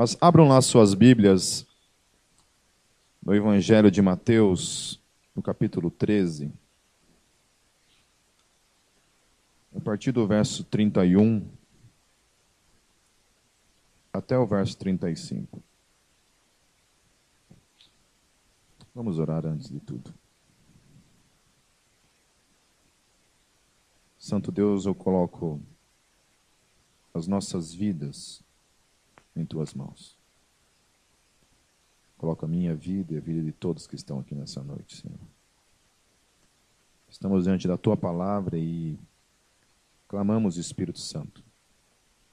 Mas abram lá suas Bíblias no Evangelho de Mateus, no capítulo 13. A partir do verso 31 até o verso 35. Vamos orar antes de tudo. Santo Deus, eu coloco as nossas vidas em tuas mãos. Coloca a minha vida e a vida de todos que estão aqui nessa noite, Senhor. Estamos diante da tua palavra e clamamos, Espírito Santo,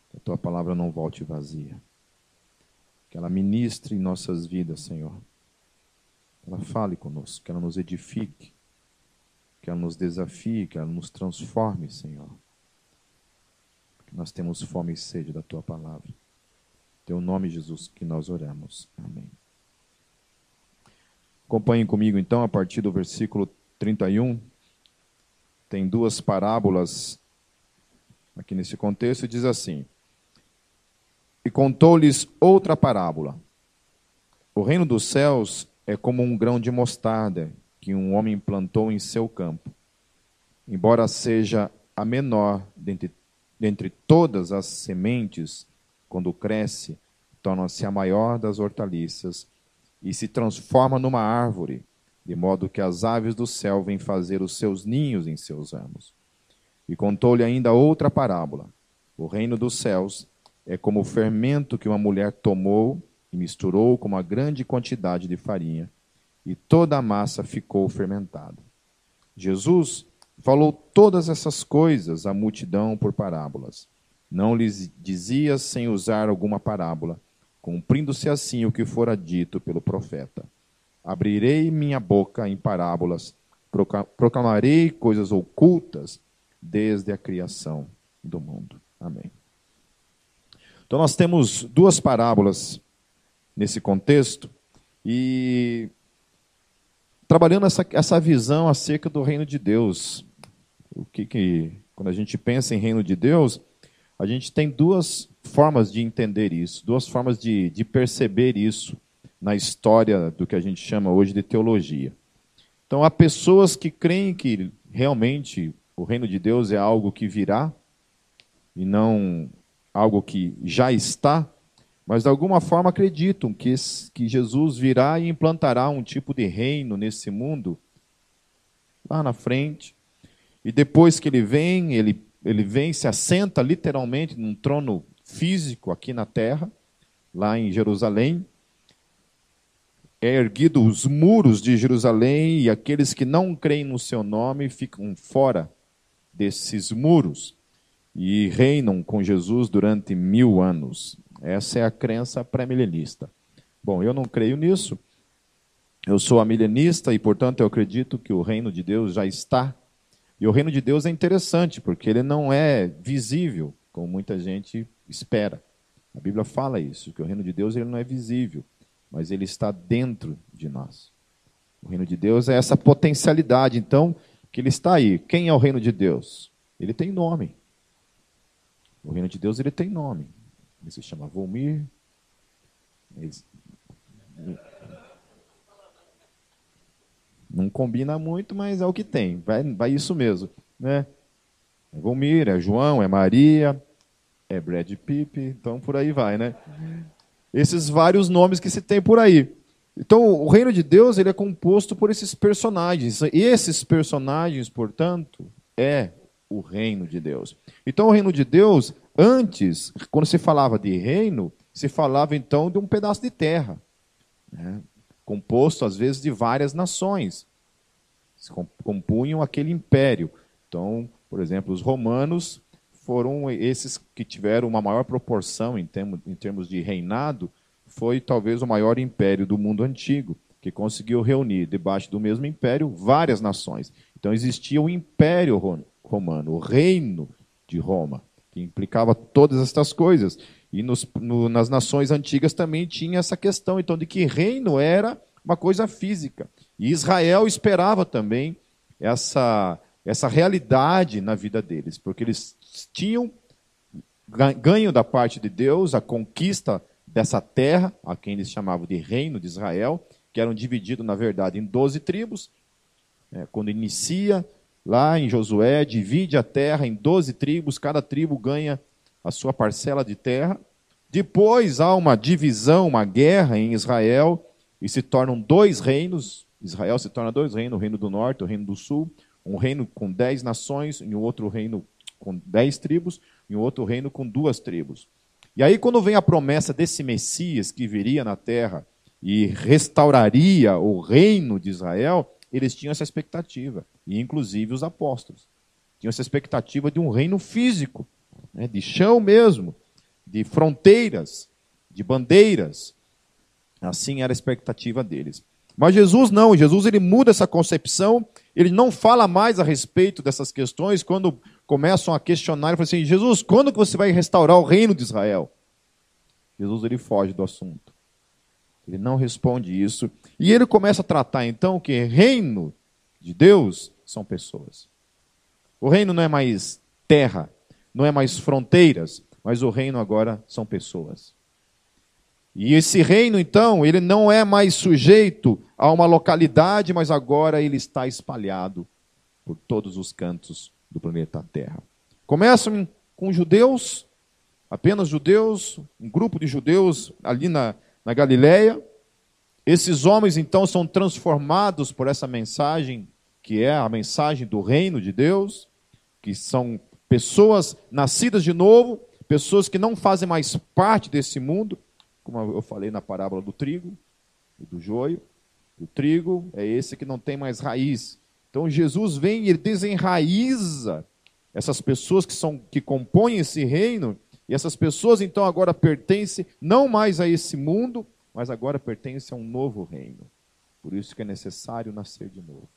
que a tua palavra não volte vazia. Que ela ministre em nossas vidas, Senhor. Que ela fale conosco, que ela nos edifique, que ela nos desafie, que ela nos transforme, Senhor. Porque nós temos fome e sede da tua palavra. Teu nome, Jesus, que nós oramos. Amém. Acompanhem comigo então a partir do versículo 31. Tem duas parábolas aqui nesse contexto, diz assim: E contou-lhes outra parábola. O reino dos céus é como um grão de mostarda que um homem plantou em seu campo. Embora seja a menor dentre, dentre todas as sementes, quando cresce, torna-se a maior das hortaliças e se transforma numa árvore, de modo que as aves do céu vêm fazer os seus ninhos em seus ramos. E contou-lhe ainda outra parábola. O reino dos céus é como o fermento que uma mulher tomou e misturou com uma grande quantidade de farinha, e toda a massa ficou fermentada. Jesus falou todas essas coisas à multidão por parábolas não lhes dizia sem usar alguma parábola, cumprindo-se assim o que fora dito pelo profeta. Abrirei minha boca em parábolas, proclamarei coisas ocultas desde a criação do mundo. Amém. Então nós temos duas parábolas nesse contexto e trabalhando essa, essa visão acerca do reino de Deus. O que, que quando a gente pensa em reino de Deus, a gente tem duas formas de entender isso, duas formas de, de perceber isso na história do que a gente chama hoje de teologia. Então, há pessoas que creem que realmente o reino de Deus é algo que virá e não algo que já está, mas de alguma forma acreditam que, que Jesus virá e implantará um tipo de reino nesse mundo lá na frente. E depois que ele vem, ele ele vem, se assenta literalmente num trono físico aqui na terra, lá em Jerusalém. É erguido os muros de Jerusalém e aqueles que não creem no seu nome ficam fora desses muros e reinam com Jesus durante mil anos. Essa é a crença pré-milenista. Bom, eu não creio nisso. Eu sou amilenista e, portanto, eu acredito que o reino de Deus já está e o reino de Deus é interessante, porque ele não é visível, como muita gente espera. A Bíblia fala isso, que o reino de Deus ele não é visível, mas ele está dentro de nós. O reino de Deus é essa potencialidade, então, que ele está aí. Quem é o reino de Deus? Ele tem nome. O reino de Deus ele tem nome. Ele se chama Volmir. Ele não combina muito, mas é o que tem. Vai, vai isso mesmo. Né? É Volmir, é João, é Maria, é Brad Pitt, então por aí vai, né? Esses vários nomes que se tem por aí. Então, o reino de Deus ele é composto por esses personagens. Esses personagens, portanto, é o reino de Deus. Então, o reino de Deus, antes, quando se falava de reino, se falava então de um pedaço de terra. Né? Composto às vezes de várias nações. Se compunham aquele império. Então, por exemplo, os romanos foram esses que tiveram uma maior proporção em termos, em termos de reinado, foi talvez o maior império do mundo antigo, que conseguiu reunir debaixo do mesmo império várias nações. Então existia o império romano, o reino de Roma, que implicava todas estas coisas. E nos, no, nas nações antigas também tinha essa questão, então, de que reino era uma coisa física. E Israel esperava também essa, essa realidade na vida deles, porque eles tinham ganho da parte de Deus a conquista dessa terra, a quem eles chamavam de reino de Israel, que eram divididos, na verdade, em 12 tribos. É, quando inicia lá em Josué, divide a terra em 12 tribos, cada tribo ganha a sua parcela de terra. Depois há uma divisão, uma guerra em Israel, e se tornam dois reinos. Israel se torna dois reinos, o reino do norte, o reino do sul. Um reino com dez nações, e um outro reino com dez tribos, e um outro reino com duas tribos. E aí, quando vem a promessa desse Messias que viria na terra e restauraria o reino de Israel, eles tinham essa expectativa, e inclusive os apóstolos. Tinham essa expectativa de um reino físico, né, de chão mesmo, de fronteiras, de bandeiras. Assim era a expectativa deles. Mas Jesus não, Jesus ele muda essa concepção, ele não fala mais a respeito dessas questões quando começam a questionar, ele fala assim: "Jesus, quando que você vai restaurar o reino de Israel?" Jesus ele foge do assunto. Ele não responde isso, e ele começa a tratar então que reino de Deus são pessoas. O reino não é mais terra, não é mais fronteiras, mas o reino agora são pessoas. E esse reino, então, ele não é mais sujeito a uma localidade, mas agora ele está espalhado por todos os cantos do planeta Terra. Começam com judeus, apenas judeus, um grupo de judeus ali na, na Galileia. Esses homens, então, são transformados por essa mensagem, que é a mensagem do reino de Deus, que são pessoas nascidas de novo, pessoas que não fazem mais parte desse mundo, como eu falei na parábola do trigo e do joio. O trigo é esse que não tem mais raiz. Então Jesus vem e desenraiza essas pessoas que são que compõem esse reino, e essas pessoas então agora pertencem não mais a esse mundo, mas agora pertencem a um novo reino. Por isso que é necessário nascer de novo.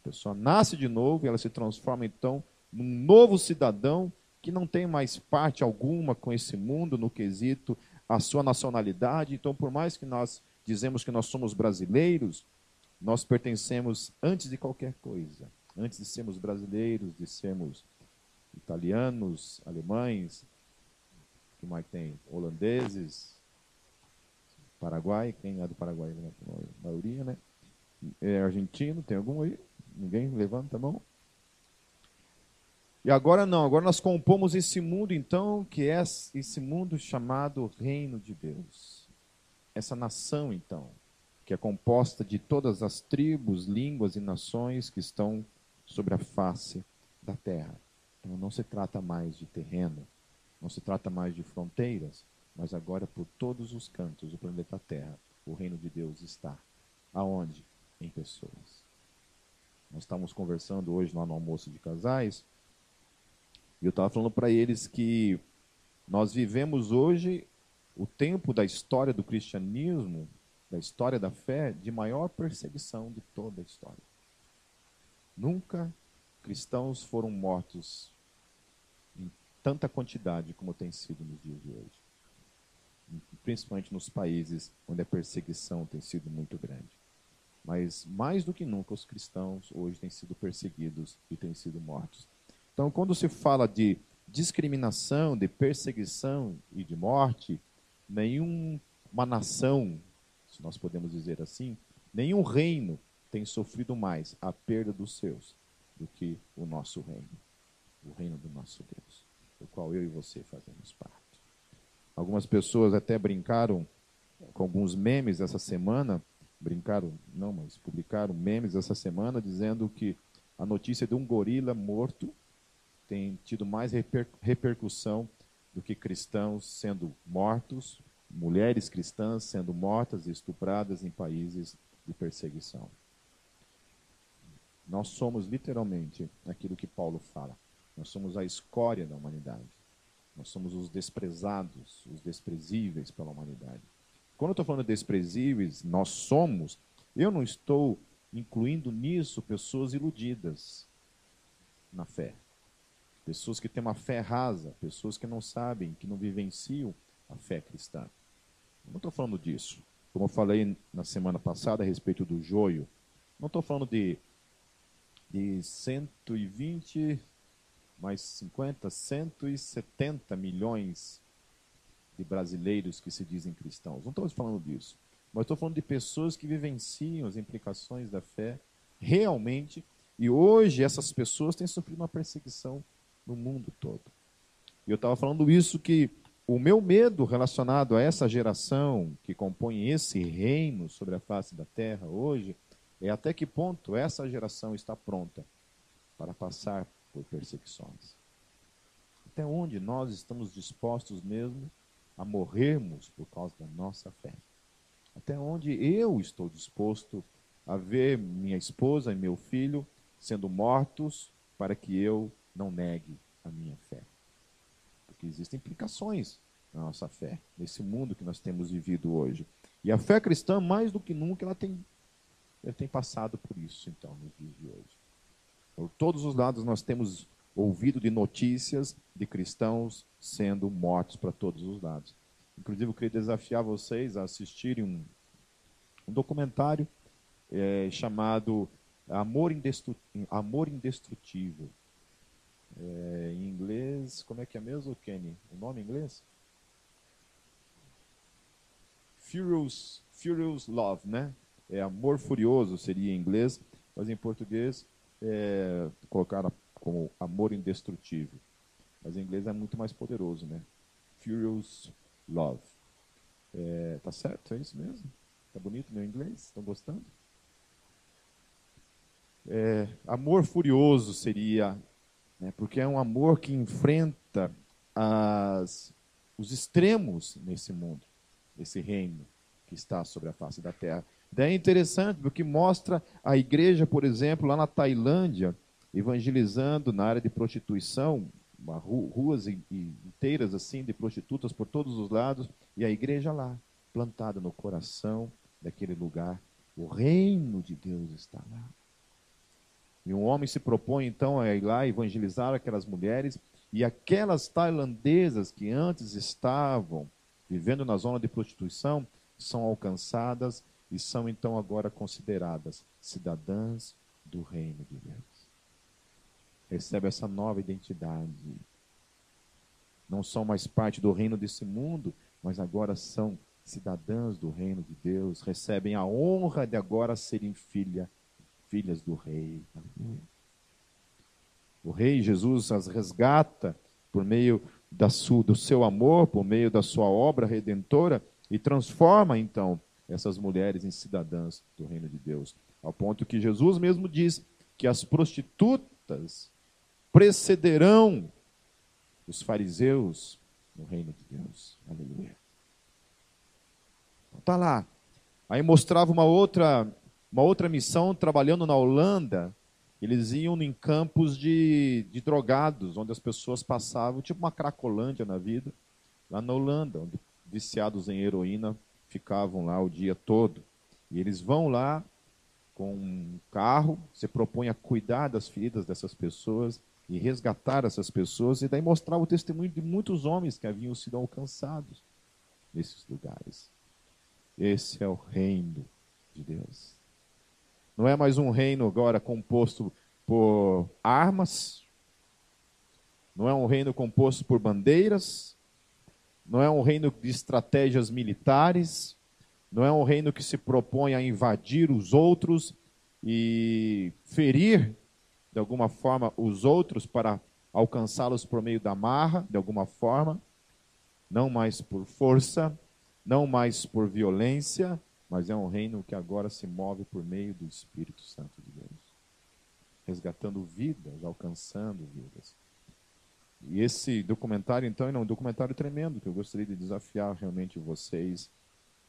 A pessoa nasce de novo e ela se transforma então num novo cidadão que não tem mais parte alguma com esse mundo no quesito a sua nacionalidade. Então, por mais que nós dizemos que nós somos brasileiros, nós pertencemos antes de qualquer coisa. Antes de sermos brasileiros, de sermos italianos, alemães, que mais tem? Holandeses, Paraguai, quem é do Paraguai? A maioria, né? É argentino, tem algum aí? Ninguém levanta a mão? E agora não, agora nós compomos esse mundo, então, que é esse mundo chamado Reino de Deus. Essa nação, então, que é composta de todas as tribos, línguas e nações que estão sobre a face da terra. Então não se trata mais de terreno, não se trata mais de fronteiras, mas agora por todos os cantos do planeta Terra, o reino de Deus está. Aonde? Em pessoas. Nós estamos conversando hoje lá no almoço de casais e eu estava falando para eles que nós vivemos hoje o tempo da história do cristianismo, da história da fé, de maior perseguição de toda a história. Nunca cristãos foram mortos em tanta quantidade como tem sido nos dias de hoje. Principalmente nos países onde a perseguição tem sido muito grande. Mas mais do que nunca, os cristãos hoje têm sido perseguidos e têm sido mortos. Então, quando se fala de discriminação, de perseguição e de morte, nenhuma nação, se nós podemos dizer assim, nenhum reino tem sofrido mais a perda dos seus do que o nosso reino, o reino do nosso Deus, do qual eu e você fazemos parte. Algumas pessoas até brincaram com alguns memes essa semana, brincaram, não, mas publicaram memes essa semana dizendo que a notícia de um gorila morto tem tido mais reper, repercussão do que cristãos sendo mortos, mulheres cristãs sendo mortas e estupradas em países de perseguição. Nós somos literalmente aquilo que Paulo fala. Nós somos a escória da humanidade. Nós somos os desprezados, os desprezíveis pela humanidade. Quando eu estou falando desprezíveis, nós somos, eu não estou incluindo nisso pessoas iludidas na fé. Pessoas que têm uma fé rasa, pessoas que não sabem, que não vivenciam a fé cristã. Eu não estou falando disso. Como eu falei na semana passada a respeito do joio, não estou falando de, de 120 mais 50, 170 milhões de brasileiros que se dizem cristãos. Não estou falando disso. Mas estou falando de pessoas que vivenciam as implicações da fé realmente. E hoje essas pessoas têm sofrido uma perseguição no mundo todo. E eu estava falando isso que o meu medo relacionado a essa geração que compõe esse reino sobre a face da terra hoje é até que ponto essa geração está pronta para passar por perseguições. Até onde nós estamos dispostos mesmo a morrermos por causa da nossa fé. Até onde eu estou disposto a ver minha esposa e meu filho sendo mortos para que eu não negue a minha fé porque existem implicações na nossa fé, nesse mundo que nós temos vivido hoje. E a fé cristã, mais do que nunca, ela tem, ela tem passado por isso, então, nos dias de hoje. Por todos os lados nós temos ouvido de notícias de cristãos sendo mortos para todos os lados. Inclusive, eu queria desafiar vocês a assistirem um, um documentário é, chamado Amor, Amor Indestrutível. É, em inglês, como é que é mesmo, Kenny? O nome em inglês? Furious, Furious Love, né? É amor furioso seria em inglês, mas em português é, colocaram como amor indestrutível. Mas em inglês é muito mais poderoso, né? Furious Love. É, tá certo? É isso mesmo? Tá bonito meu inglês? Estão gostando? É, amor furioso seria né, porque é um amor que enfrenta as, os extremos nesse mundo, nesse reino que está sobre a face da terra. Daí é interessante porque mostra a igreja, por exemplo, lá na Tailândia, evangelizando na área de prostituição, ruas inteiras assim de prostitutas por todos os lados, e a igreja lá, plantada no coração daquele lugar. O reino de Deus está lá. E um homem se propõe então a ir lá evangelizar aquelas mulheres e aquelas tailandesas que antes estavam vivendo na zona de prostituição são alcançadas e são então agora consideradas cidadãs do reino de Deus. Recebe essa nova identidade. Não são mais parte do reino desse mundo, mas agora são cidadãs do reino de Deus, recebem a honra de agora serem filha filhas do rei. O rei Jesus as resgata por meio sua, do seu amor, por meio da sua obra redentora e transforma então essas mulheres em cidadãs do reino de Deus. Ao ponto que Jesus mesmo diz que as prostitutas precederão os fariseus no reino de Deus. Aleluia. Está lá. Aí mostrava uma outra uma outra missão trabalhando na Holanda, eles iam em campos de, de drogados, onde as pessoas passavam, tipo uma cracolândia na vida, lá na Holanda, onde viciados em heroína ficavam lá o dia todo. E eles vão lá com um carro, se propõe a cuidar das feridas dessas pessoas e resgatar essas pessoas, e daí mostrar o testemunho de muitos homens que haviam sido alcançados nesses lugares. Esse é o reino de Deus. Não é mais um reino agora composto por armas, não é um reino composto por bandeiras, não é um reino de estratégias militares, não é um reino que se propõe a invadir os outros e ferir de alguma forma os outros para alcançá-los por meio da marra, de alguma forma, não mais por força, não mais por violência, mas é um reino que agora se move por meio do Espírito Santo de Deus, resgatando vidas, alcançando vidas. E esse documentário, então, é um documentário tremendo que eu gostaria de desafiar realmente vocês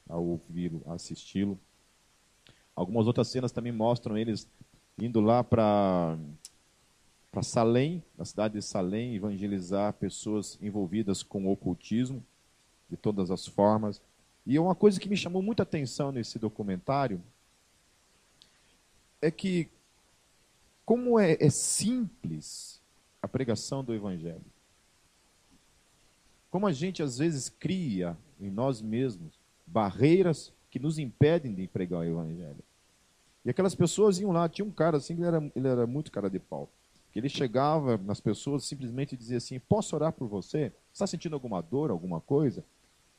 a ouvi-lo, a assisti-lo. Algumas outras cenas também mostram eles indo lá para para Salém, na cidade de Salém, evangelizar pessoas envolvidas com ocultismo de todas as formas. E uma coisa que me chamou muita atenção nesse documentário é que, como é, é simples a pregação do Evangelho, como a gente às vezes cria em nós mesmos barreiras que nos impedem de pregar o Evangelho. E aquelas pessoas iam lá, tinha um cara assim, ele era, ele era muito cara de pau. Que ele chegava nas pessoas simplesmente dizia assim: Posso orar por você? Está sentindo alguma dor, alguma coisa?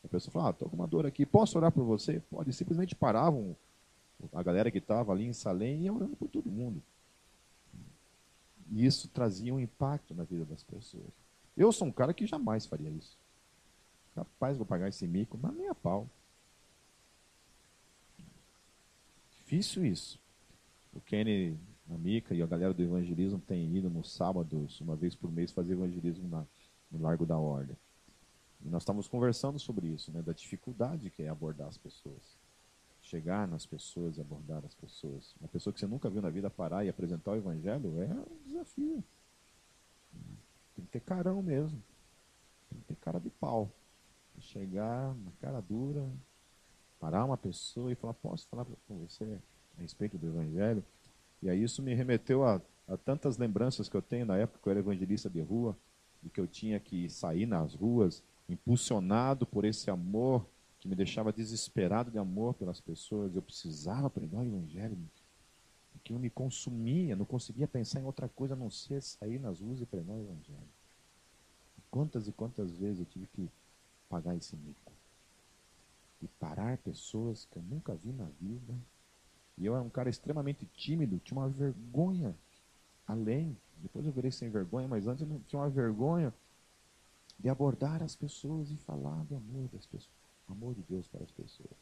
A pessoa fala, ah, estou com uma dor aqui, posso orar por você? Pode, simplesmente paravam a galera que estava ali em Salém ia orando por todo mundo. E isso trazia um impacto na vida das pessoas. Eu sou um cara que jamais faria isso. Capaz, vou pagar esse mico, mas nem a pau. Difícil isso. O Kenny, a Mica e a galera do evangelismo têm ido nos sábados, uma vez por mês, fazer evangelismo na, no Largo da Ordem. E nós estávamos conversando sobre isso, né, da dificuldade que é abordar as pessoas. Chegar nas pessoas e abordar as pessoas. Uma pessoa que você nunca viu na vida parar e apresentar o evangelho é um desafio. Tem que ter carão mesmo. Tem que ter cara de pau. Chegar na cara dura, parar uma pessoa e falar, posso falar com você a respeito do evangelho? E aí isso me remeteu a, a tantas lembranças que eu tenho na época que eu era evangelista de rua, e que eu tinha que sair nas ruas impulsionado por esse amor que me deixava desesperado de amor pelas pessoas. Eu precisava pregar o evangelho, que me consumia, não conseguia pensar em outra coisa a não ser sair nas ruas e pregar o evangelho. Quantas e quantas vezes eu tive que pagar esse mico? E parar pessoas que eu nunca vi na vida. E eu era um cara extremamente tímido, tinha uma vergonha além. Depois eu virei sem vergonha, mas antes eu não tinha uma vergonha de abordar as pessoas e falar do amor das pessoas, amor de Deus para as pessoas.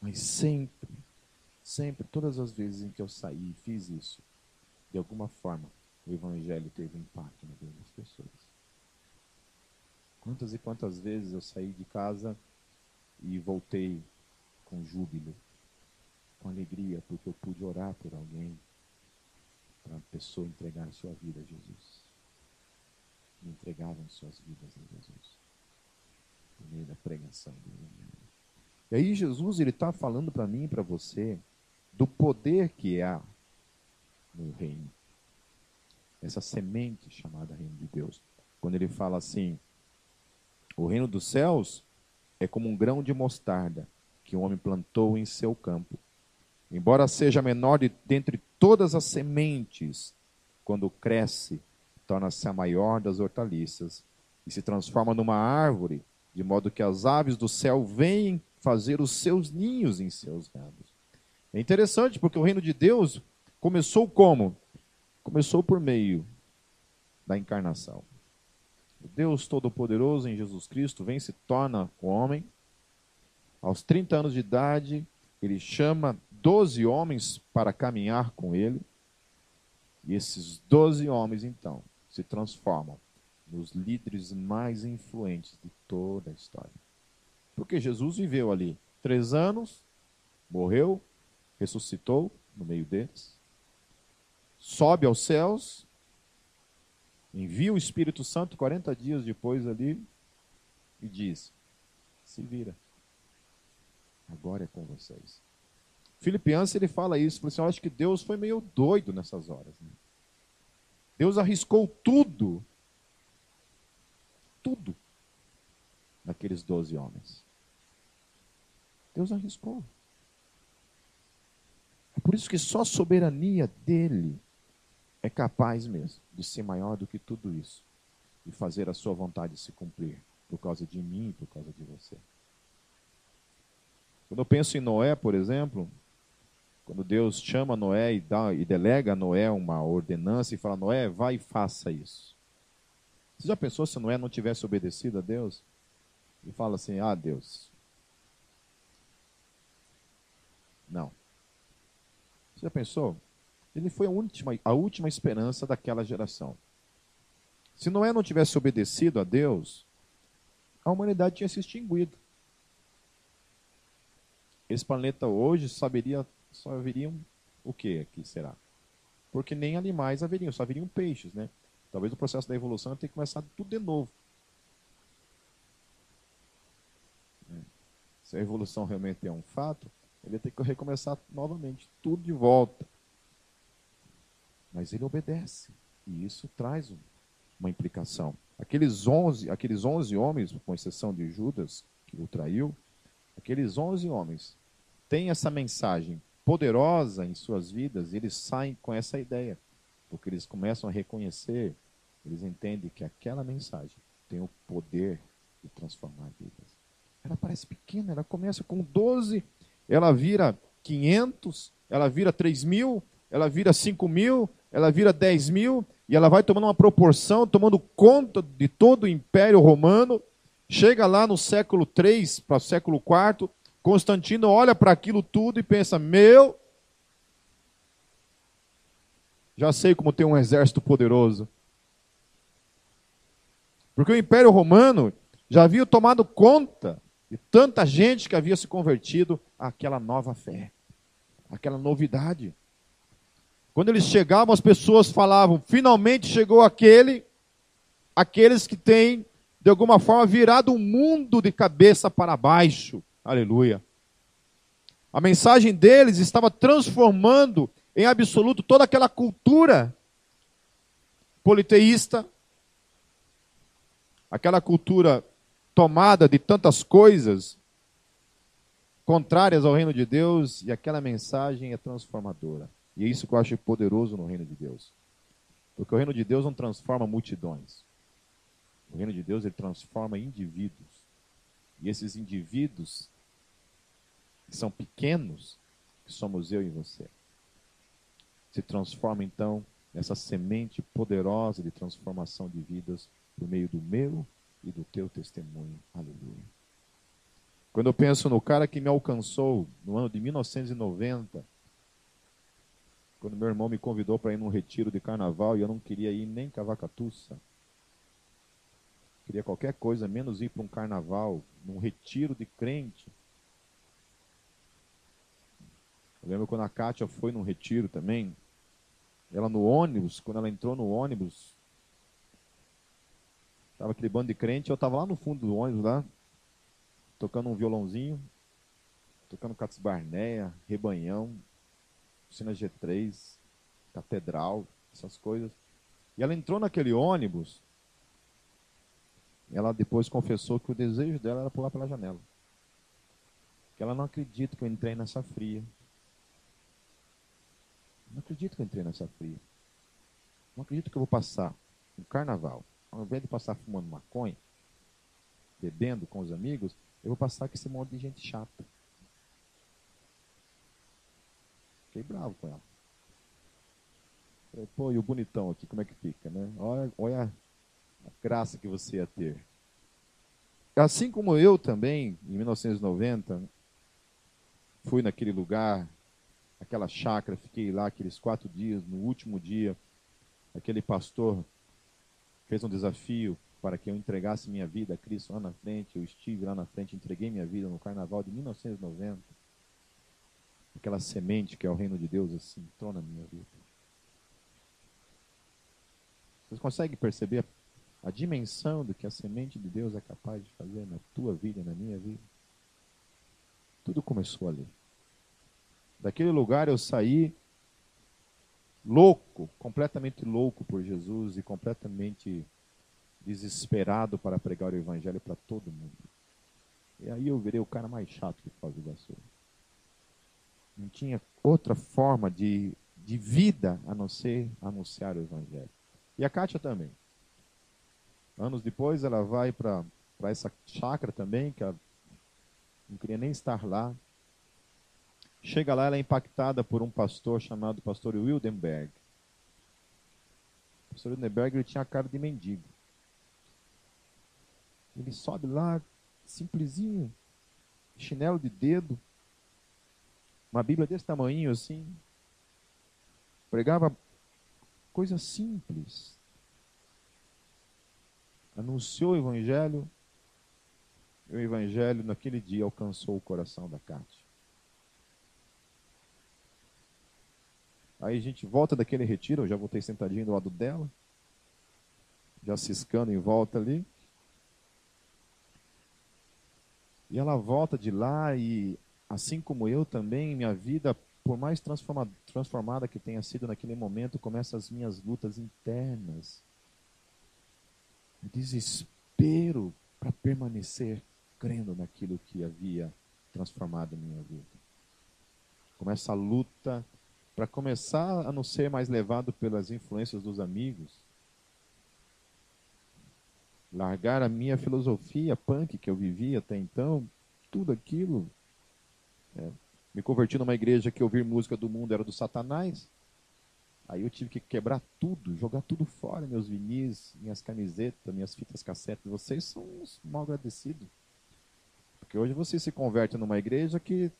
Mas sempre, sempre, todas as vezes em que eu saí e fiz isso, de alguma forma, o Evangelho teve impacto na vida das pessoas. Quantas e quantas vezes eu saí de casa e voltei com júbilo, com alegria, porque eu pude orar por alguém, para a pessoa entregar a sua vida a Jesus e entregavam suas vidas a Jesus por meio da pregação do Evangelho. E aí Jesus ele está falando para mim e para você do poder que há no reino. Essa semente chamada reino de Deus. Quando ele fala assim, o reino dos céus é como um grão de mostarda que um homem plantou em seu campo. Embora seja menor de dentre todas as sementes, quando cresce, torna-se a maior das hortaliças e se transforma numa árvore, de modo que as aves do céu vêm fazer os seus ninhos em seus ramos. É interessante porque o reino de Deus começou como? Começou por meio da encarnação. O Deus Todo-Poderoso em Jesus Cristo vem se torna o homem. Aos 30 anos de idade, ele chama 12 homens para caminhar com ele. E esses 12 homens, então, se transformam nos líderes mais influentes de toda a história. Porque Jesus viveu ali três anos, morreu, ressuscitou no meio deles, sobe aos céus, envia o Espírito Santo 40 dias depois ali e diz: se vira, agora é com vocês. Filipenses ele fala isso, fala assim, eu acho que Deus foi meio doido nessas horas. Né? Deus arriscou tudo, tudo, naqueles doze homens. Deus arriscou. É por isso que só a soberania dele é capaz mesmo de ser maior do que tudo isso e fazer a sua vontade se cumprir por causa de mim e por causa de você. Quando eu penso em Noé, por exemplo, quando Deus chama Noé e, dá, e delega a Noé uma ordenança e fala: Noé, vai e faça isso. Você já pensou se Noé não tivesse obedecido a Deus? E fala assim: Ah, Deus. Não. Você já pensou? Ele foi a última, a última esperança daquela geração. Se Noé não tivesse obedecido a Deus, a humanidade tinha se extinguido. Esse planeta hoje saberia só haveriam o que aqui será? Porque nem animais haveriam, só haveriam peixes, né? Talvez o processo da evolução tenha que começar tudo de novo. É. Se a evolução realmente é um fato, ele tem que recomeçar novamente, tudo de volta. Mas ele obedece. E isso traz uma implicação. Aqueles 11, aqueles 11 homens, com exceção de Judas, que o traiu, aqueles 11 homens têm essa mensagem poderosa em suas vidas, eles saem com essa ideia, porque eles começam a reconhecer, eles entendem que aquela mensagem tem o poder de transformar vidas. ela parece pequena, ela começa com 12, ela vira 500, ela vira 3 mil, ela vira 5 mil, ela vira 10 mil, e ela vai tomando uma proporção, tomando conta de todo o Império Romano. Chega lá no século 3 para o século 4, Constantino olha para aquilo tudo e pensa: meu, já sei como ter um exército poderoso. Porque o Império Romano já havia tomado conta de tanta gente que havia se convertido àquela nova fé, àquela novidade. Quando eles chegavam, as pessoas falavam: finalmente chegou aquele, aqueles que têm, de alguma forma, virado o mundo de cabeça para baixo. Aleluia. A mensagem deles estava transformando em absoluto toda aquela cultura politeísta, aquela cultura tomada de tantas coisas contrárias ao reino de Deus, e aquela mensagem é transformadora. E é isso que eu acho poderoso no reino de Deus. Porque o reino de Deus não transforma multidões. O reino de Deus ele transforma indivíduos. E esses indivíduos que são pequenos, que somos eu e você, se transforma então nessa semente poderosa de transformação de vidas por meio do meu e do teu testemunho. Aleluia. Quando eu penso no cara que me alcançou no ano de 1990, quando meu irmão me convidou para ir num retiro de carnaval e eu não queria ir nem cavacatuça. Queria qualquer coisa, menos ir para um carnaval, num retiro de crente. Eu lembro quando a Kátia foi num retiro também, ela no ônibus, quando ela entrou no ônibus, estava aquele bando de crente, eu estava lá no fundo do ônibus, lá, tocando um violãozinho, tocando Cates Barneia, Rebanhão, Oficina G3, Catedral, essas coisas. E ela entrou naquele ônibus, ela depois confessou que o desejo dela era pular pela janela. Que ela não acredita que eu entrei nessa fria. Não acredito que eu entrei nessa fria. Não acredito que eu vou passar um carnaval. Ao invés de passar fumando maconha, bebendo com os amigos, eu vou passar com esse monte de gente chata. Fiquei bravo com ela. Falei, pô, e o bonitão aqui, como é que fica, né? Olha, olha a graça que você ia ter. Assim como eu também, em 1990, fui naquele lugar aquela chácara, fiquei lá aqueles quatro dias. No último dia, aquele pastor fez um desafio para que eu entregasse minha vida a Cristo lá na frente. Eu estive lá na frente, entreguei minha vida no carnaval de 1990. Aquela semente que é o reino de Deus assim entrou na minha vida. Vocês conseguem perceber a dimensão do que a semente de Deus é capaz de fazer na tua vida, na minha vida? Tudo começou ali. Daquele lugar eu saí louco, completamente louco por Jesus e completamente desesperado para pregar o evangelho para todo mundo. E aí eu virei o cara mais chato que faz o Iguaçu. Não tinha outra forma de, de vida a não ser anunciar o evangelho. E a Kátia também. Anos depois ela vai para essa chácara também, que ela não queria nem estar lá. Chega lá, ela é impactada por um pastor chamado pastor Wildenberg. O pastor Wildenberg ele tinha a cara de mendigo. Ele sobe lá, simplesinho, chinelo de dedo, uma Bíblia desse tamanho assim. Pregava coisa simples. Anunciou o Evangelho, e o Evangelho naquele dia alcançou o coração da Cátia. Aí a gente volta daquele retiro, eu já voltei sentadinho do lado dela, já ciscando em volta ali. E ela volta de lá e, assim como eu também, minha vida, por mais transformada, transformada que tenha sido naquele momento, começa as minhas lutas internas. Desespero para permanecer crendo naquilo que havia transformado minha vida. Começa a luta para começar a não ser mais levado pelas influências dos amigos, largar a minha filosofia punk que eu vivia até então, tudo aquilo. É, me converti numa igreja que ouvir música do mundo era do Satanás. Aí eu tive que quebrar tudo, jogar tudo fora, meus vinis, minhas camisetas, minhas fitas cassete. Vocês são uns mal agradecidos. Porque hoje você se converte numa igreja que,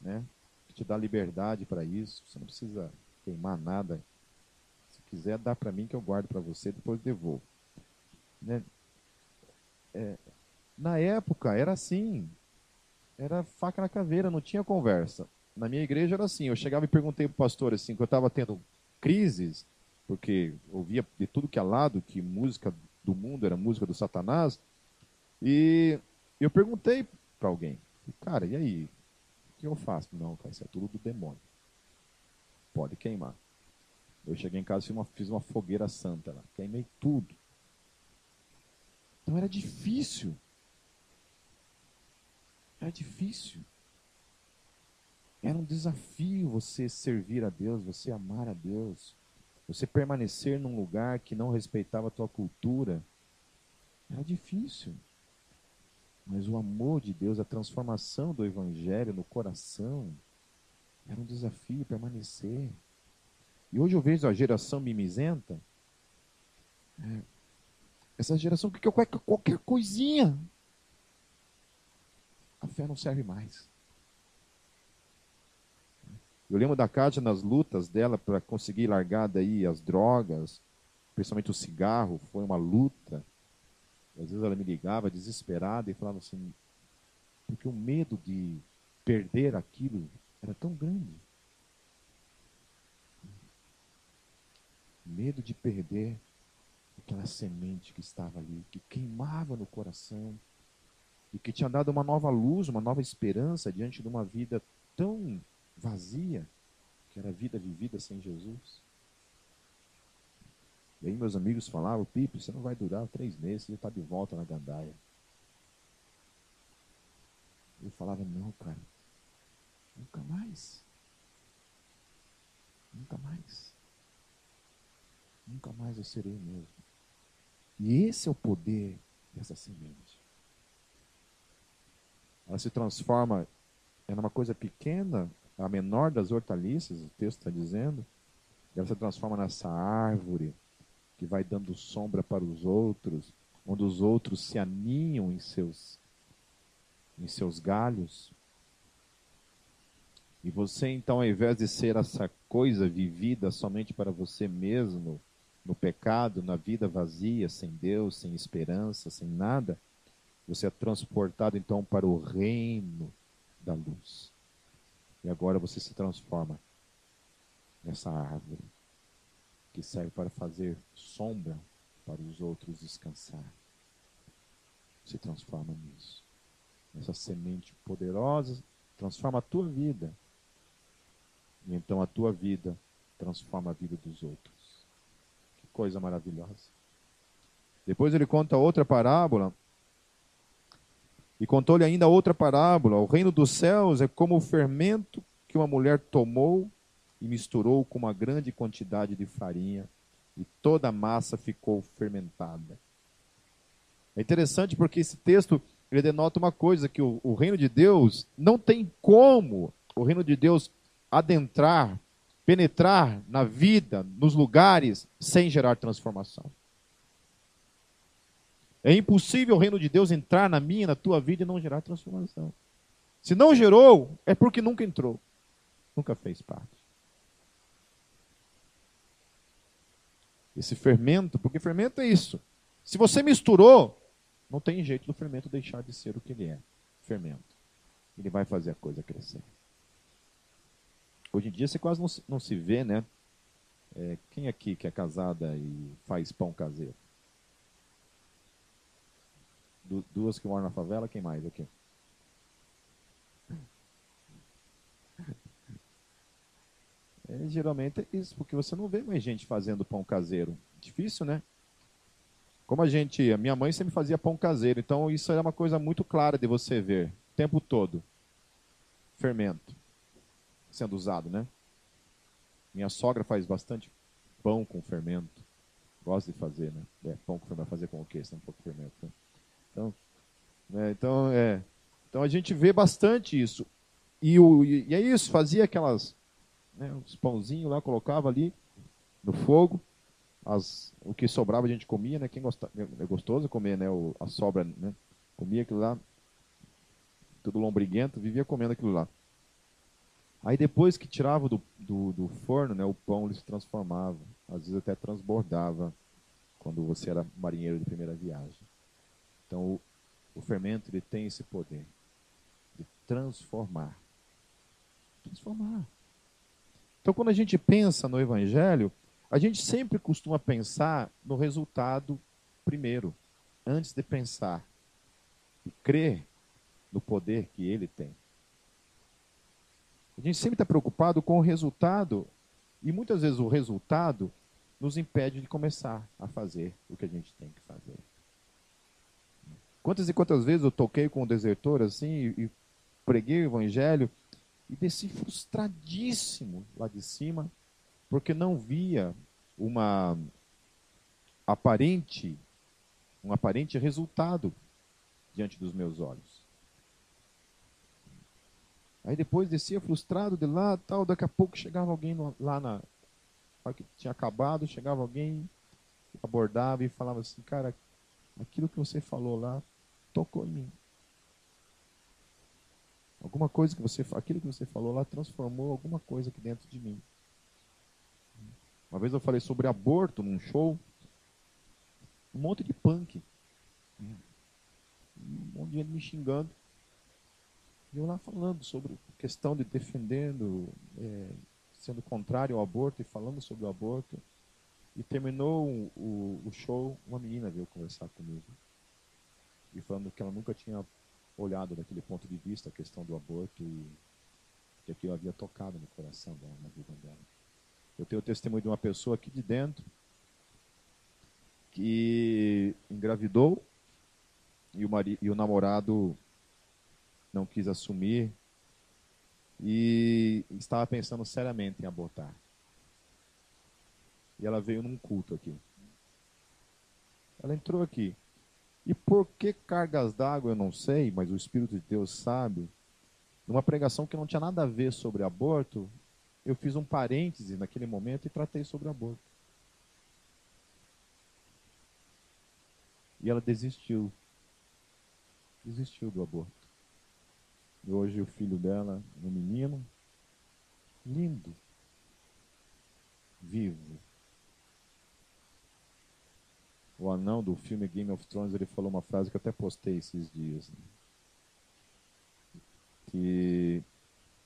né, que te dá liberdade para isso. Você não precisa queimar nada. Se quiser, dá para mim que eu guardo para você, depois devolvo. Né? É, na época era assim. Era faca na caveira, não tinha conversa. Na minha igreja era assim. Eu chegava e perguntei para o pastor assim, que eu estava tendo crises, porque ouvia de tudo que é lado que música do mundo era música do Satanás. E eu perguntei para alguém, cara, e aí? Que eu faço? Não, cara, isso é tudo do demônio. Pode queimar. Eu cheguei em casa e fiz uma, fiz uma fogueira santa lá. Queimei tudo. Então era difícil. Era difícil. Era um desafio você servir a Deus, você amar a Deus, você permanecer num lugar que não respeitava a tua cultura. Era difícil. Mas o amor de Deus, a transformação do Evangelho no coração, era um desafio permanecer. E hoje eu vejo a geração mimizenta. É, essa geração que quer qualquer coisinha. A fé não serve mais. Eu lembro da Kátia nas lutas dela para conseguir largar daí as drogas, principalmente o cigarro, foi uma luta. Às vezes ela me ligava desesperada e falava assim, porque o medo de perder aquilo era tão grande. Medo de perder aquela semente que estava ali, que queimava no coração e que tinha dado uma nova luz, uma nova esperança diante de uma vida tão vazia, que era a vida vivida sem Jesus. E aí meus amigos falavam, Pipe, você não vai durar três meses, você está de volta na gandaia. Eu falava, não, cara, nunca mais. Nunca mais. Nunca mais eu serei o mesmo. E esse é o poder dessa semente. Ela se transforma em uma coisa pequena, a menor das hortaliças, o texto está dizendo. Ela se transforma nessa árvore que vai dando sombra para os outros, onde os outros se aninham em seus, em seus galhos. E você, então, ao invés de ser essa coisa vivida somente para você mesmo, no pecado, na vida vazia, sem Deus, sem esperança, sem nada, você é transportado então para o reino da luz. E agora você se transforma nessa árvore que serve para fazer sombra para os outros descansar. Se transforma nisso. Essa semente poderosa transforma a tua vida. E então a tua vida transforma a vida dos outros. Que coisa maravilhosa. Depois ele conta outra parábola. E contou-lhe ainda outra parábola. O reino dos céus é como o fermento que uma mulher tomou e misturou com uma grande quantidade de farinha, e toda a massa ficou fermentada. É interessante porque esse texto ele denota uma coisa, que o, o reino de Deus não tem como o reino de Deus adentrar, penetrar na vida, nos lugares, sem gerar transformação. É impossível o reino de Deus entrar na minha, na tua vida e não gerar transformação. Se não gerou, é porque nunca entrou, nunca fez parte. Esse fermento, porque fermento é isso. Se você misturou, não tem jeito do fermento deixar de ser o que ele é. Fermento. Ele vai fazer a coisa crescer. Hoje em dia você quase não se, não se vê, né? É, quem aqui que é casada e faz pão caseiro? Du duas que moram na favela, quem mais aqui? É, geralmente é isso, porque você não vê mais gente fazendo pão caseiro. Difícil, né? Como a gente, a minha mãe sempre fazia pão caseiro, então isso é uma coisa muito clara de você ver o tempo todo. Fermento sendo usado, né? Minha sogra faz bastante pão com fermento. Gosta de fazer, né? É, pão com fermento, fazer com o quê? Um pouco de fermento. Né? Então, é, então, é, então a gente vê bastante isso. E, o, e é isso, fazia aquelas, né, os pãozinhos lá, colocava ali no fogo, as, o que sobrava a gente comia, né? Quem gosta, é gostoso comer, né? O, a sobra, né? Comia aquilo lá, tudo lombriguento, vivia comendo aquilo lá. Aí depois que tirava do, do, do, forno, né, o pão ele se transformava, às vezes até transbordava quando você era marinheiro de primeira viagem. Então o, o fermento ele tem esse poder de transformar. Transformar. Então quando a gente pensa no evangelho, a gente sempre costuma pensar no resultado primeiro, antes de pensar e crer no poder que ele tem. A gente sempre está preocupado com o resultado, e muitas vezes o resultado nos impede de começar a fazer o que a gente tem que fazer. Quantas e quantas vezes eu toquei com um desertor assim e, preguei o evangelho e desci frustradíssimo lá de cima, porque não via uma aparente um aparente resultado diante dos meus olhos. Aí depois descia frustrado de lá, tal, daqui a pouco chegava alguém lá na que tinha acabado, chegava alguém, abordava e falava assim, cara, aquilo que você falou lá tocou em mim. Alguma coisa que você, aquilo que você falou lá transformou alguma coisa aqui dentro de mim. Uma vez eu falei sobre aborto num show, um monte de punk. Um monte de gente me xingando. E eu lá falando sobre questão de defendendo, é, sendo contrário ao aborto e falando sobre o aborto. E terminou o, o, show, uma menina veio conversar comigo. E falando que ela nunca tinha olhado daquele ponto de vista a questão do aborto e que aquilo havia tocado no coração dela, na vida dela. Eu tenho o testemunho de uma pessoa aqui de dentro que engravidou e o, marido, e o namorado não quis assumir e estava pensando seriamente em abortar. E ela veio num culto aqui. Ela entrou aqui. E por que cargas d'água eu não sei, mas o Espírito de Deus sabe. Numa pregação que não tinha nada a ver sobre aborto, eu fiz um parêntese naquele momento e tratei sobre aborto. E ela desistiu. Desistiu do aborto. E hoje o filho dela, um menino, lindo, vivo. O anão do filme Game of Thrones, ele falou uma frase que eu até postei esses dias. Né? Que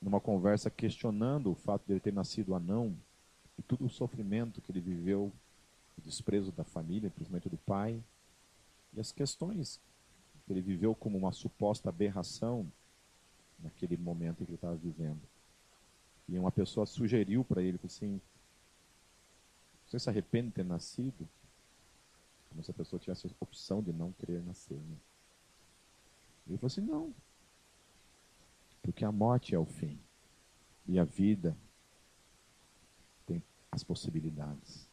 numa conversa questionando o fato de ele ter nascido anão e todo o sofrimento que ele viveu, o desprezo da família, principalmente do pai, e as questões que ele viveu como uma suposta aberração naquele momento em que ele estava vivendo. E uma pessoa sugeriu para ele assim: Você se arrepende de ter nascido? Como se a pessoa tivesse a opção de não querer nascer. Né? Ele falou assim: Não. Porque a morte é o fim. E a vida tem as possibilidades.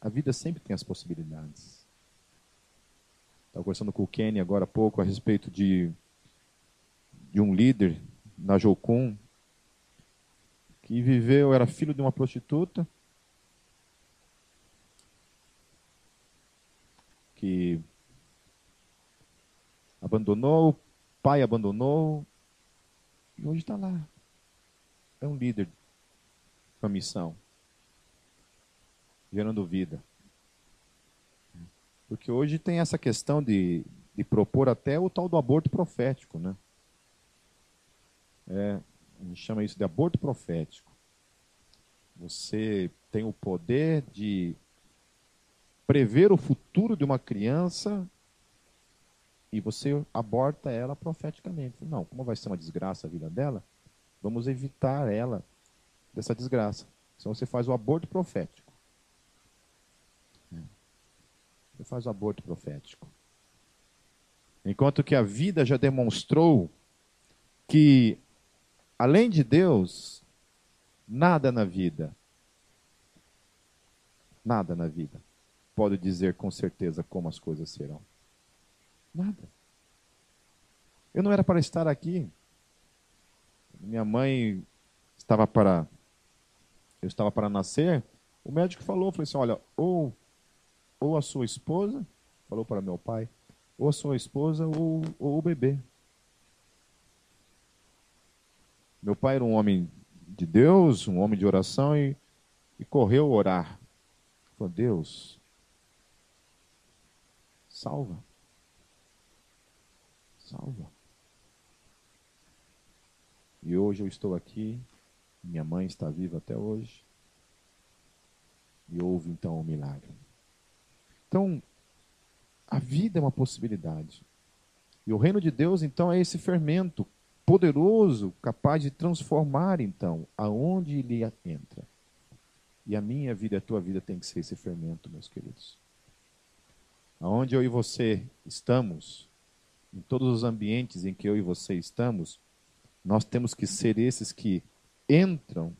A vida sempre tem as possibilidades. Estava conversando com o Kenny agora há pouco a respeito de de um líder na Jocum que viveu, era filho de uma prostituta, que abandonou, o pai abandonou, e hoje está lá. É um líder com a missão, gerando vida. Porque hoje tem essa questão de, de propor até o tal do aborto profético, né? É, a gente chama isso de aborto profético. Você tem o poder de prever o futuro de uma criança e você aborta ela profeticamente. Não, como vai ser uma desgraça a vida dela, vamos evitar ela dessa desgraça. Então você faz o aborto profético. É. Você faz o aborto profético. Enquanto que a vida já demonstrou que Além de Deus, nada na vida nada na vida pode dizer com certeza como as coisas serão. Nada. Eu não era para estar aqui. Minha mãe estava para eu estava para nascer, o médico falou, falou assim, olha, ou ou a sua esposa, falou para meu pai, ou a sua esposa ou, ou o bebê. Meu pai era um homem de Deus, um homem de oração e, e correu orar. Falou, Deus, salva. Salva. E hoje eu estou aqui, minha mãe está viva até hoje. E houve então um milagre. Então, a vida é uma possibilidade. E o reino de Deus, então, é esse fermento poderoso, capaz de transformar, então, aonde ele entra. E a minha vida a tua vida tem que ser esse fermento, meus queridos. Aonde eu e você estamos, em todos os ambientes em que eu e você estamos, nós temos que ser esses que entram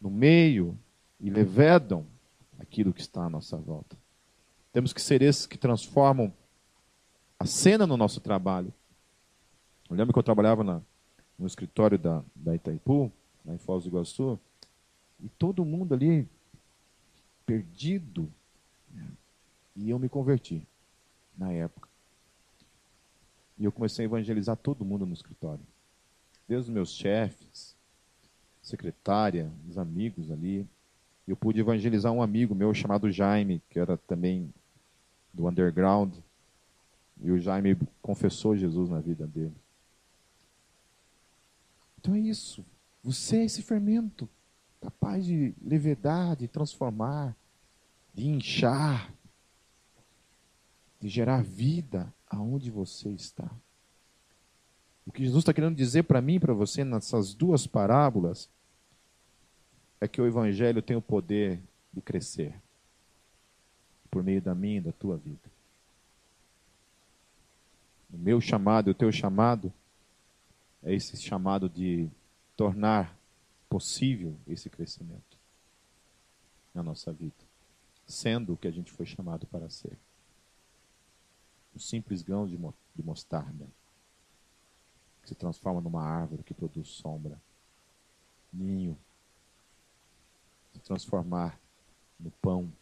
no meio e levedam aquilo que está à nossa volta. Temos que ser esses que transformam a cena no nosso trabalho. Eu lembro que eu trabalhava na, no escritório da, da Itaipu, lá em Foz do Iguaçu, e todo mundo ali perdido. E eu me converti na época. E eu comecei a evangelizar todo mundo no escritório. Desde os meus chefes, secretária, os amigos ali. Eu pude evangelizar um amigo meu chamado Jaime, que era também do underground. E o Jaime confessou Jesus na vida dele. Então é isso. Você é esse fermento capaz de levedar, de transformar, de inchar, de gerar vida aonde você está. O que Jesus está querendo dizer para mim e para você nessas duas parábolas é que o Evangelho tem o poder de crescer por meio da minha e da tua vida. O meu chamado e o teu chamado é esse chamado de tornar possível esse crescimento na nossa vida, sendo o que a gente foi chamado para ser. Um simples grão de, de mostarda que se transforma numa árvore que produz sombra, ninho, se transformar no pão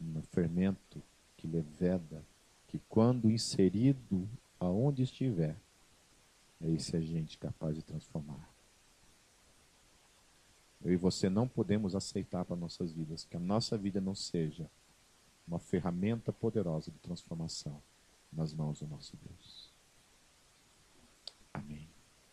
no fermento que leveda, que quando inserido aonde estiver, é esse agente capaz de transformar. Eu e você não podemos aceitar para nossas vidas que a nossa vida não seja uma ferramenta poderosa de transformação nas mãos do nosso Deus. Amém.